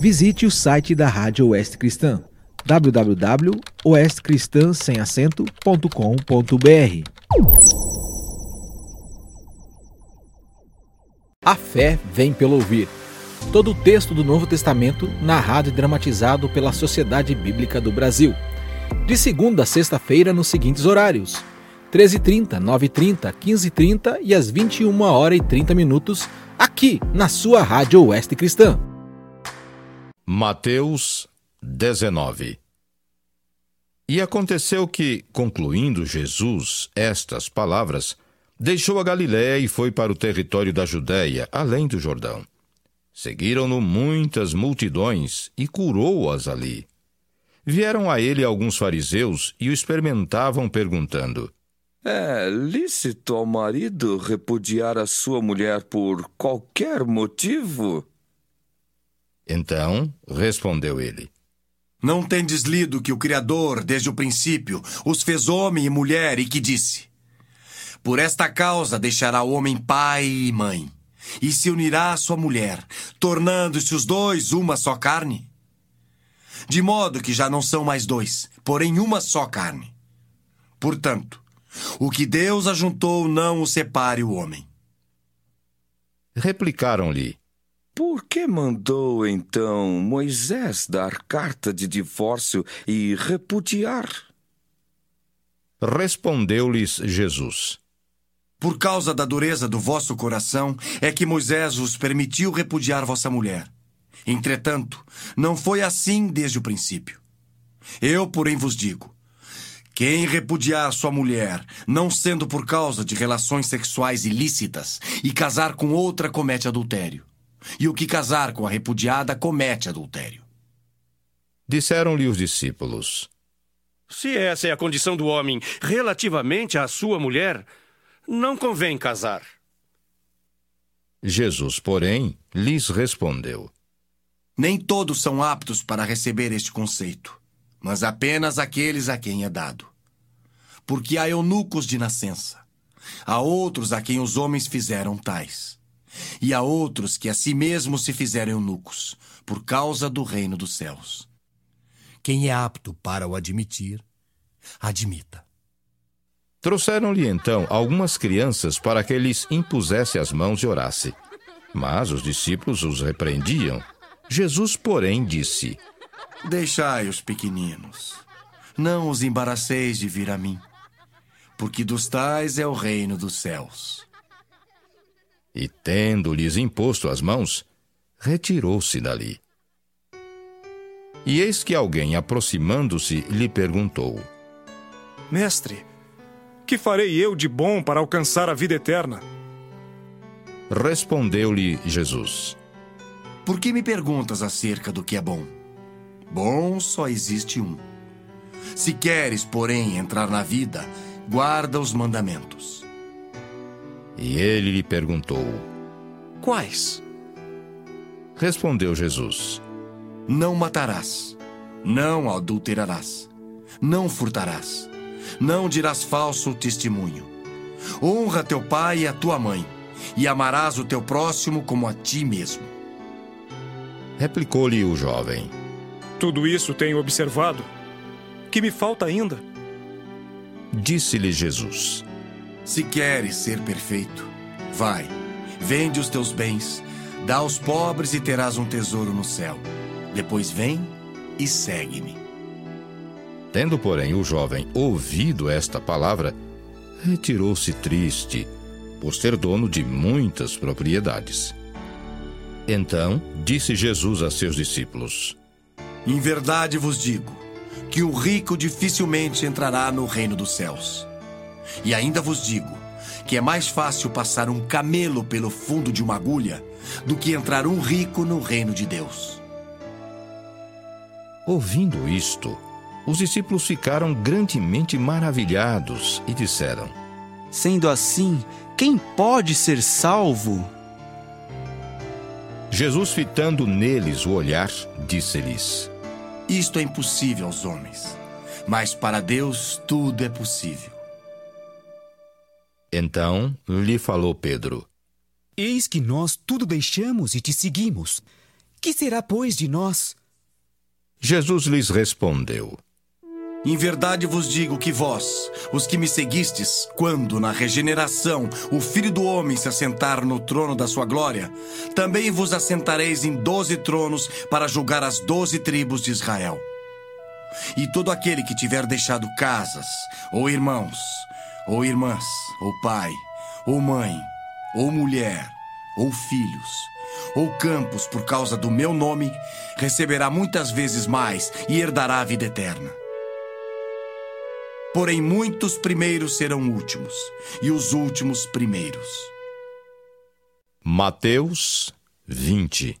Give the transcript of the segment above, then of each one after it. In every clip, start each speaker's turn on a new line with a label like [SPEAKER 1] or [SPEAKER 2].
[SPEAKER 1] Visite o site da Rádio Oeste Cristã www.oestcristãsemacento.com.br A fé vem pelo ouvir. Todo o texto do Novo Testamento narrado e dramatizado pela Sociedade Bíblica do Brasil. De segunda a sexta-feira nos seguintes horários: 13h30, 9h30, 15h30 e às 21 horas e 30 minutos, aqui na sua Rádio Oeste Cristã.
[SPEAKER 2] Mateus 19 E aconteceu que, concluindo Jesus estas palavras, deixou a Galiléia e foi para o território da Judéia, além do Jordão. Seguiram-no muitas multidões e curou-as ali. Vieram a ele alguns fariseus e o experimentavam, perguntando:
[SPEAKER 3] É lícito ao marido repudiar a sua mulher por qualquer motivo?
[SPEAKER 2] Então respondeu ele:
[SPEAKER 4] Não tendes lido que o Criador, desde o princípio, os fez homem e mulher e que disse: Por esta causa deixará o homem pai e mãe, e se unirá à sua mulher, tornando-se os dois uma só carne? De modo que já não são mais dois, porém uma só carne. Portanto, o que Deus ajuntou não o separe o homem.
[SPEAKER 2] Replicaram-lhe:
[SPEAKER 3] Por que mandou então Moisés dar carta de divórcio e repudiar?
[SPEAKER 2] Respondeu-lhes Jesus:
[SPEAKER 4] Por causa da dureza do vosso coração é que Moisés vos permitiu repudiar vossa mulher. Entretanto, não foi assim desde o princípio. Eu, porém, vos digo: quem repudiar sua mulher, não sendo por causa de relações sexuais ilícitas, e casar com outra comete adultério. E o que casar com a repudiada comete adultério.
[SPEAKER 2] Disseram-lhe os discípulos:
[SPEAKER 5] Se essa é a condição do homem relativamente à sua mulher, não convém casar.
[SPEAKER 2] Jesus, porém, lhes respondeu:
[SPEAKER 4] Nem todos são aptos para receber este conceito, mas apenas aqueles a quem é dado. Porque há eunucos de nascença, há outros a quem os homens fizeram tais, e há outros que a si mesmos se fizeram eunucos, por causa do reino dos céus. Quem é apto para o admitir, admita.
[SPEAKER 2] Trouxeram-lhe então algumas crianças para que lhes impusesse as mãos e orasse. Mas os discípulos os repreendiam. Jesus, porém, disse:
[SPEAKER 4] Deixai os pequeninos, não os embaraceis de vir a mim, porque dos tais é o reino dos céus.
[SPEAKER 2] E tendo-lhes imposto as mãos, retirou-se dali. E eis que alguém, aproximando-se, lhe perguntou:
[SPEAKER 6] Mestre, que farei eu de bom para alcançar a vida eterna?
[SPEAKER 2] Respondeu-lhe Jesus:
[SPEAKER 4] Por que me perguntas acerca do que é bom? Bom só existe um. Se queres, porém, entrar na vida, guarda os mandamentos.
[SPEAKER 2] E ele lhe perguntou:
[SPEAKER 6] Quais?
[SPEAKER 2] Respondeu Jesus:
[SPEAKER 4] Não matarás, não adulterarás, não furtarás, não dirás falso testemunho. Honra teu pai e a tua mãe, e amarás o teu próximo como a ti mesmo.
[SPEAKER 2] Replicou-lhe o jovem:
[SPEAKER 6] Tudo isso tenho observado. Que me falta ainda?
[SPEAKER 2] Disse-lhe Jesus:
[SPEAKER 4] Se queres ser perfeito, vai, vende os teus bens, dá aos pobres e terás um tesouro no céu. Depois vem e segue-me.
[SPEAKER 2] Tendo, porém, o jovem ouvido esta palavra, retirou-se triste, por ser dono de muitas propriedades. Então disse Jesus a seus discípulos:
[SPEAKER 4] Em verdade vos digo que o rico dificilmente entrará no reino dos céus. E ainda vos digo que é mais fácil passar um camelo pelo fundo de uma agulha do que entrar um rico no reino de Deus.
[SPEAKER 2] Ouvindo isto, os discípulos ficaram grandemente maravilhados e disseram:
[SPEAKER 7] Sendo assim, quem pode ser salvo?
[SPEAKER 2] Jesus, fitando neles o olhar, disse-lhes:
[SPEAKER 4] Isto é impossível aos homens, mas para Deus tudo é possível.
[SPEAKER 2] Então lhe falou Pedro:
[SPEAKER 8] Eis que nós tudo deixamos e te seguimos.
[SPEAKER 7] Que será, pois, de nós?
[SPEAKER 2] Jesus lhes respondeu:
[SPEAKER 4] Em verdade vos digo que vós, os que me seguistes, quando na regeneração o Filho do Homem se assentar no trono da sua glória, também vos assentareis em doze tronos para julgar as doze tribos de Israel. E todo aquele que tiver deixado casas, ou irmãos, ou irmãs, ou pai, ou mãe, ou mulher, ou filhos, ou campos por causa do meu nome, receberá muitas vezes mais e herdará a vida eterna. Porém, muitos primeiros serão últimos, e os últimos primeiros.
[SPEAKER 2] Mateus 20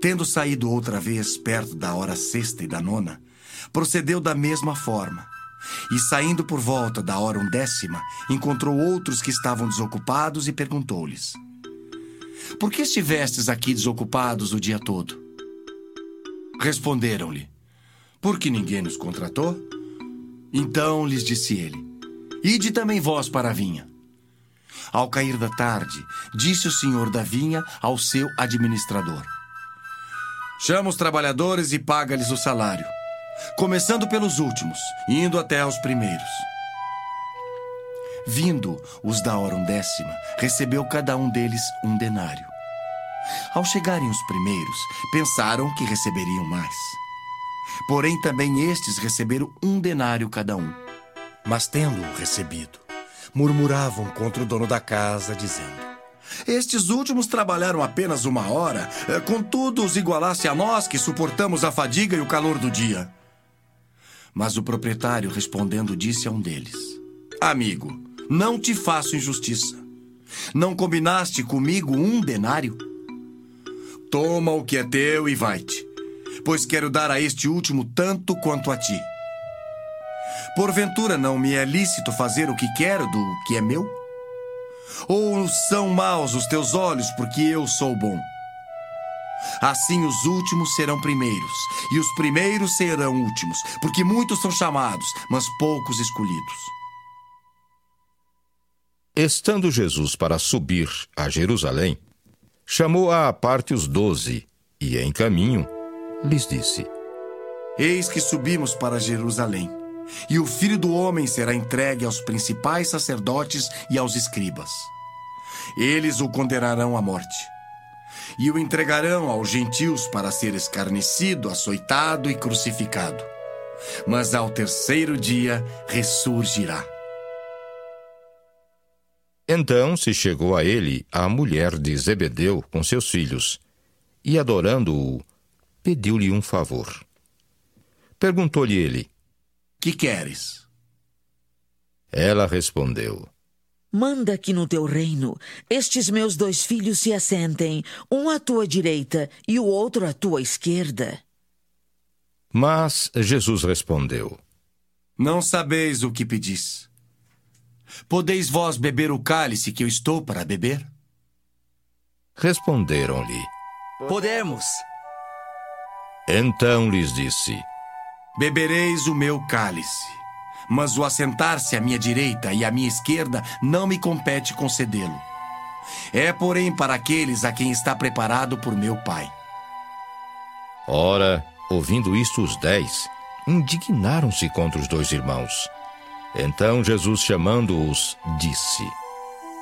[SPEAKER 4] Tendo saído outra vez perto da hora sexta e da nona, procedeu da mesma forma. E saindo por volta da hora undécima, encontrou outros que estavam desocupados e perguntou-lhes: Por que estivestes aqui desocupados o dia todo? Responderam-lhe: Porque ninguém nos contratou? Então lhes disse ele: Ide também vós para a vinha. Ao cair da tarde, disse o senhor da vinha ao seu administrador: Chama os trabalhadores e paga-lhes o salário começando pelos últimos, indo até aos primeiros. Vindo os da hora undécima, recebeu cada um deles um denário. Ao chegarem os primeiros, pensaram que receberiam mais. Porém, também estes receberam um denário cada um. Mas, tendo-o recebido, murmuravam contra o dono da casa, dizendo: estes últimos trabalharam apenas uma hora, eh, contudo os igualasse a nós que suportamos a fadiga e o calor do dia. Mas o proprietário, respondendo, disse a um deles: Amigo, não te faço injustiça. Não combinaste comigo um denário? Toma o que é teu e vai-te, pois quero dar a este último tanto quanto a ti. Porventura não me é lícito fazer o que quero do que é meu? Ou são maus os teus olhos porque eu sou bom? Assim os últimos serão primeiros, e os primeiros serão últimos, porque muitos são chamados, mas poucos escolhidos.
[SPEAKER 2] Estando Jesus para subir a Jerusalém, chamou à parte os doze, e em caminho lhes disse:
[SPEAKER 4] Eis que subimos para Jerusalém, e o filho do homem será entregue aos principais sacerdotes e aos escribas. Eles o condenarão à morte e o entregarão aos gentios para ser escarnecido, açoitado e crucificado. Mas ao terceiro dia ressurgirá.
[SPEAKER 2] Então se chegou a ele a mulher de Zebedeu com seus filhos, e adorando-o, pediu-lhe um favor. Perguntou-lhe ele:
[SPEAKER 4] Que queres?
[SPEAKER 2] Ela respondeu:
[SPEAKER 8] Manda que no teu reino estes meus dois filhos se assentem, um à tua direita e o outro à tua esquerda.
[SPEAKER 2] Mas Jesus respondeu:
[SPEAKER 4] Não sabeis o que pedis. Podeis vós beber o cálice que eu estou para beber?
[SPEAKER 2] Responderam-lhe:
[SPEAKER 7] Podemos.
[SPEAKER 2] Então lhes disse:
[SPEAKER 4] Bebereis o meu cálice mas o assentar-se à minha direita e à minha esquerda não me compete concedê-lo. É, porém, para aqueles a quem está preparado por meu Pai.
[SPEAKER 2] Ora, ouvindo isto, os dez indignaram-se contra os dois irmãos. Então Jesus, chamando-os, disse: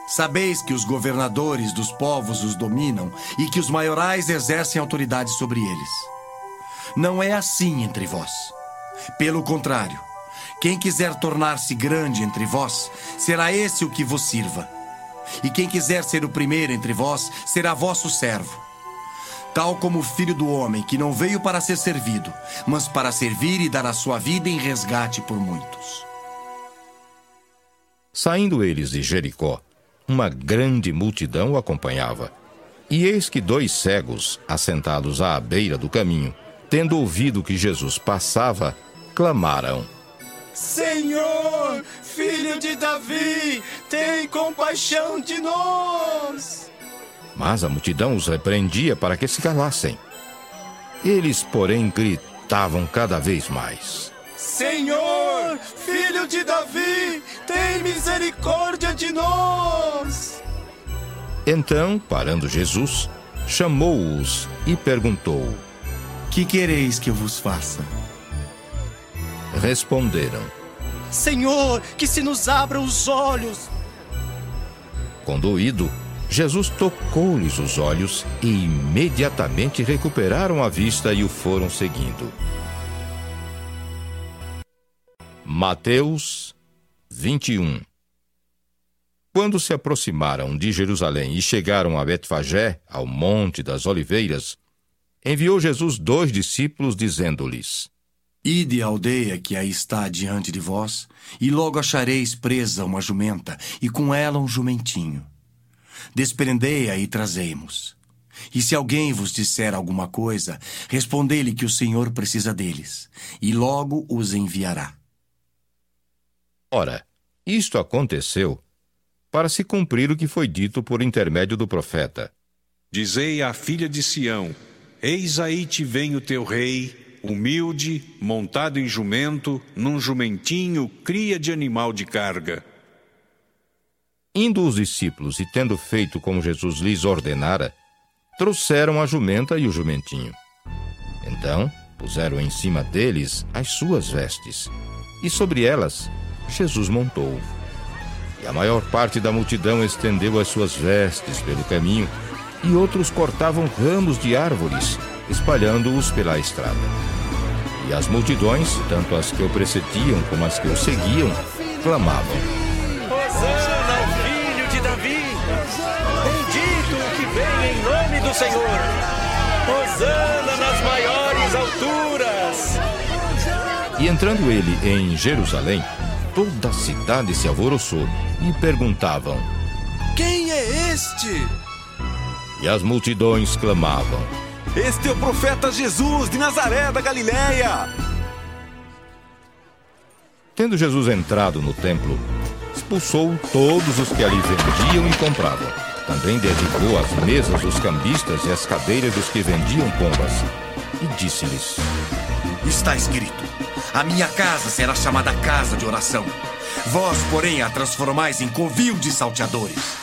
[SPEAKER 4] Sabeis que os governadores dos povos os dominam e que os maiorais exercem autoridade sobre eles. Não é assim entre vós. Pelo contrário, quem quiser tornar-se grande entre vós, será esse o que vos sirva. E quem quiser ser o primeiro entre vós, será vosso servo. Tal como o filho do homem, que não veio para ser servido, mas para servir e dar a sua vida em resgate por muitos.
[SPEAKER 2] Saindo eles de Jericó, uma grande multidão o acompanhava. E eis que dois cegos, assentados à beira do caminho, tendo ouvido que Jesus passava, clamaram:
[SPEAKER 9] Senhor, filho de Davi, tem compaixão de nós.
[SPEAKER 2] Mas a multidão os repreendia para que se calassem. Eles, porém, gritavam cada vez mais:
[SPEAKER 9] Senhor, filho de Davi, tem misericórdia de nós.
[SPEAKER 2] Então, parando Jesus, chamou-os e perguntou:
[SPEAKER 4] Que quereis que eu vos faça?
[SPEAKER 2] Responderam:
[SPEAKER 9] Senhor, que se nos abram os olhos.
[SPEAKER 2] Conduído, Jesus tocou-lhes os olhos e imediatamente recuperaram a vista e o foram seguindo. Mateus 21 Quando se aproximaram de Jerusalém e chegaram a Betfagé, ao Monte das Oliveiras, enviou Jesus dois discípulos, dizendo-lhes:
[SPEAKER 4] Ide à aldeia que aí está diante de vós, e logo achareis presa uma jumenta, e com ela um jumentinho. Desprendei-a e trazei-mos. E se alguém vos disser alguma coisa, respondei-lhe que o Senhor precisa deles, e logo os enviará.
[SPEAKER 2] Ora, isto aconteceu para se cumprir o que foi dito por intermédio do profeta.
[SPEAKER 10] Dizei à filha de Sião: Eis aí te vem o teu rei, humilde, montado em jumento, num jumentinho, cria de animal de carga.
[SPEAKER 2] Indo os discípulos e tendo feito como Jesus lhes ordenara, trouxeram a jumenta e o jumentinho. Então puseram em cima deles as suas vestes, e sobre elas Jesus montou. E a maior parte da multidão estendeu as suas vestes pelo caminho, e outros cortavam ramos de árvores, espalhando-os pela estrada. E as multidões, tanto as que o precediam como as que o seguiam, clamavam:
[SPEAKER 5] Hosana ao filho de Davi! Bendito o que vem em nome do Senhor! Hosana nas maiores alturas!
[SPEAKER 2] E entrando ele em Jerusalém, toda a cidade se alvoroçou e perguntavam:
[SPEAKER 9] Quem é este?
[SPEAKER 2] E as multidões clamavam:
[SPEAKER 11] Este é o profeta Jesus de Nazaré da Galileia.
[SPEAKER 2] Tendo Jesus entrado no templo, expulsou todos os que ali vendiam e compravam. Também derribou as mesas dos cambistas e as cadeiras dos que vendiam pombas. E disse-lhes:
[SPEAKER 4] Está escrito: A minha casa será chamada casa de oração. Vós, porém, a transformais em covil de salteadores.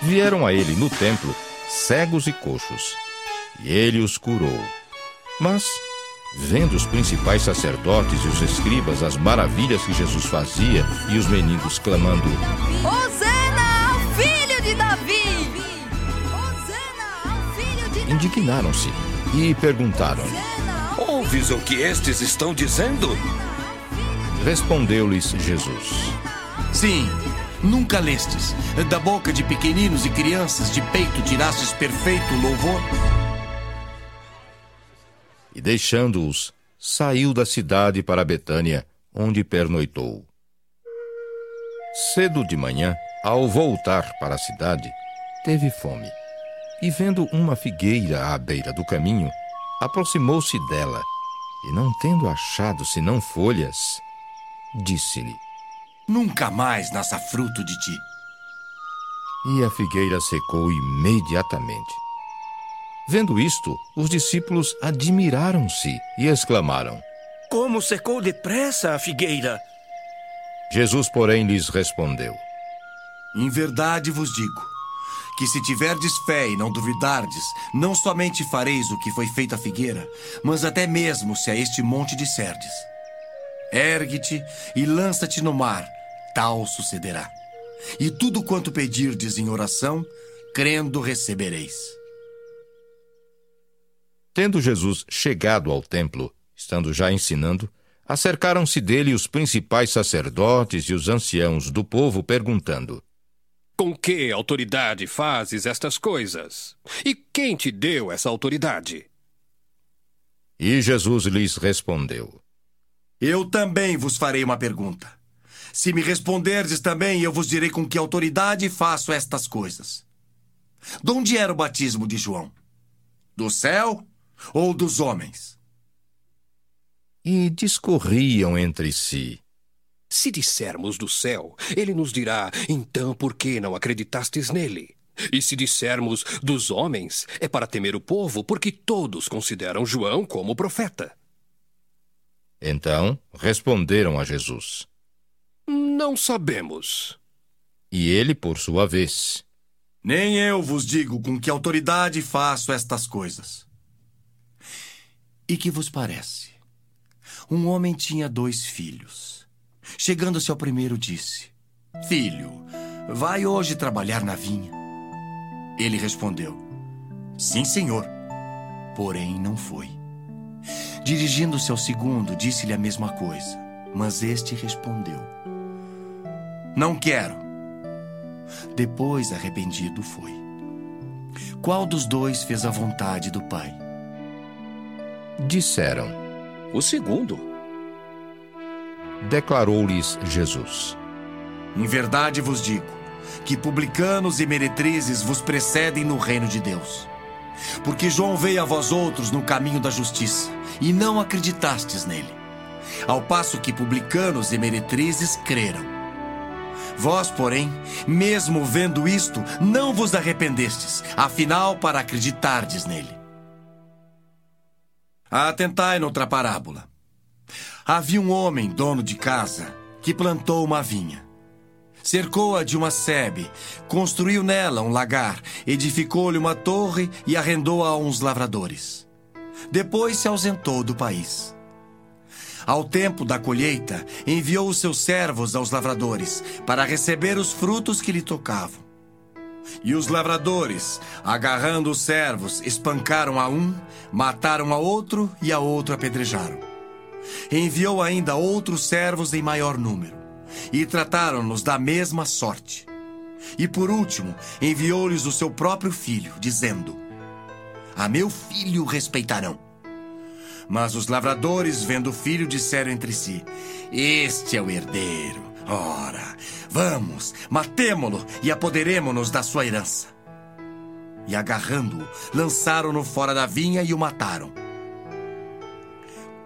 [SPEAKER 2] Vieram a ele no templo cegos e coxos, e ele os curou. Mas, vendo os principais sacerdotes e os escribas as maravilhas que Jesus fazia e os meninos clamando:
[SPEAKER 12] Hosana ao filho de Davi! Hosana ao filho de Davi!
[SPEAKER 2] indignaram-se e perguntaram:
[SPEAKER 3] Ouves o que estes estão dizendo?
[SPEAKER 2] Respondeu-lhes Jesus:
[SPEAKER 4] Sim, nunca lestes. Da boca de pequeninos e crianças de peito tirastes perfeito louvor?
[SPEAKER 2] Deixando-os, saiu da cidade para Betânia, onde pernoitou. Cedo de manhã, ao voltar para a cidade, teve fome. E vendo uma figueira à beira do caminho, aproximou-se dela, e não tendo achado senão folhas, disse-lhe:
[SPEAKER 4] Nunca mais nasça fruto de ti.
[SPEAKER 2] E a figueira secou imediatamente. Vendo isto, os discípulos admiraram-se e exclamaram:
[SPEAKER 5] Como secou depressa a figueira!
[SPEAKER 2] Jesus, porém, lhes respondeu:
[SPEAKER 4] Em verdade vos digo que se tiverdes fé e não duvidardes, não somente fareis o que foi feito à figueira, mas até mesmo se a este monte disserdes: Ergue-te e lança-te no mar, tal sucederá. E tudo quanto pedirdes em oração, crendo recebereis.
[SPEAKER 2] Tendo Jesus chegado ao templo, estando já ensinando, acercaram-se dele os principais sacerdotes e os anciãos do povo, perguntando:
[SPEAKER 13] Com que autoridade fazes estas coisas? E quem te deu essa autoridade?
[SPEAKER 2] E Jesus lhes respondeu:
[SPEAKER 4] Eu também vos farei uma pergunta. Se me responderdes também, eu vos direi com que autoridade faço estas coisas. De onde era o batismo de João? Do céu ou dos homens?
[SPEAKER 2] E discorriam entre si.
[SPEAKER 13] Se dissermos do céu, ele nos dirá: então por que não acreditastes nele? E se dissermos dos homens, é para temer o povo, porque todos consideram João como profeta.
[SPEAKER 2] Então responderam a Jesus:
[SPEAKER 13] Não sabemos.
[SPEAKER 2] E ele, por sua vez:
[SPEAKER 4] Nem eu vos digo com que autoridade faço estas coisas. E que vos parece? Um homem tinha dois filhos. Chegando-se ao primeiro, disse: Filho, vai hoje trabalhar na vinha. Ele respondeu: Sim, senhor. Porém, não foi. Dirigindo-se ao segundo, disse-lhe a mesma coisa. Mas este respondeu: Não quero. Depois, arrependido, foi. Qual dos dois fez a vontade do pai?
[SPEAKER 2] Disseram:
[SPEAKER 13] O segundo.
[SPEAKER 2] Declarou-lhes Jesus:
[SPEAKER 4] Em verdade vos digo que publicanos e meretrizes vos precedem no reino de Deus. Porque João veio a vós outros no caminho da justiça, e não acreditastes nele. Ao passo que publicanos e meretrizes creram. Vós, porém, mesmo vendo isto, não vos arrependestes, afinal, para acreditardes nele. Atentai noutra parábola. Havia um homem, dono de casa, que plantou uma vinha. Cercou-a de uma sebe, construiu nela um lagar, edificou-lhe uma torre e arrendou-a a uns lavradores. Depois se ausentou do país. Ao tempo da colheita, enviou os seus servos aos lavradores para receber os frutos que lhe tocavam. E os lavradores, agarrando os servos, espancaram a um, mataram a outro e a outro apedrejaram. Enviou ainda outros servos em maior número, e trataram-nos da mesma sorte. E por último, enviou-lhes o seu próprio filho, dizendo: A meu filho respeitarão. Mas os lavradores, vendo o filho, disseram entre si: Este é o herdeiro. Ora, vamos, matemo-lo e apoderemo-nos da sua herança. E agarrando-o, lançaram-no fora da vinha e o mataram.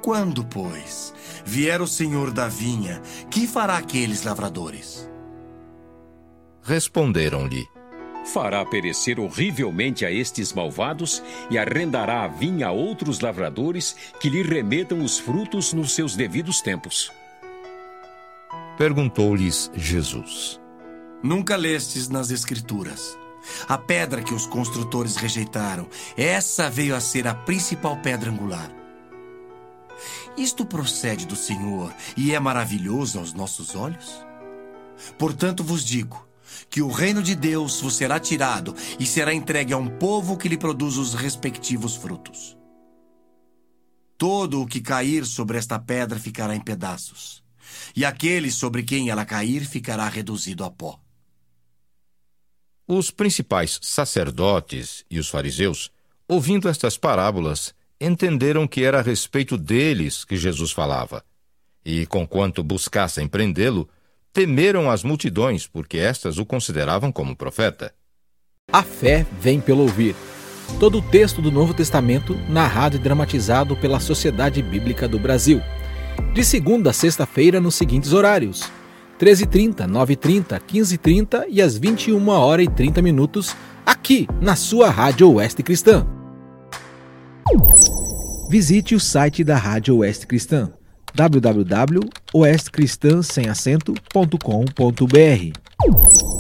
[SPEAKER 4] Quando, pois, vier o senhor da vinha, que fará aqueles lavradores?
[SPEAKER 2] Responderam-lhe:
[SPEAKER 14] Fará perecer horrivelmente a estes malvados e arrendará a vinha a outros lavradores que lhe remetam os frutos nos seus devidos tempos.
[SPEAKER 2] Perguntou-lhes Jesus:
[SPEAKER 4] Nunca lestes nas Escrituras. A pedra que os construtores rejeitaram, essa veio a ser a principal pedra angular. Isto procede do Senhor e é maravilhoso aos nossos olhos? Portanto vos digo que o reino de Deus vos será tirado e será entregue a um povo que lhe produz os respectivos frutos. Todo o que cair sobre esta pedra ficará em pedaços, e aquele sobre quem ela cair ficará reduzido a pó.
[SPEAKER 2] Os principais sacerdotes e os fariseus, ouvindo estas parábolas, entenderam que era a respeito deles que Jesus falava. E, conquanto buscassem prendê-lo, temeram as multidões, porque estas o consideravam como profeta.
[SPEAKER 1] A fé vem pelo ouvir. Todo o texto do Novo Testamento narrado e dramatizado pela Sociedade Bíblica do Brasil. De segunda a sexta-feira nos seguintes horários: 13h30, 9h30, 15h30 e às 21 horas e 30 minutos, aqui na sua Rádio Oeste Cristã. Visite o site da Rádio Oeste Cristã www.oestcristã.com.br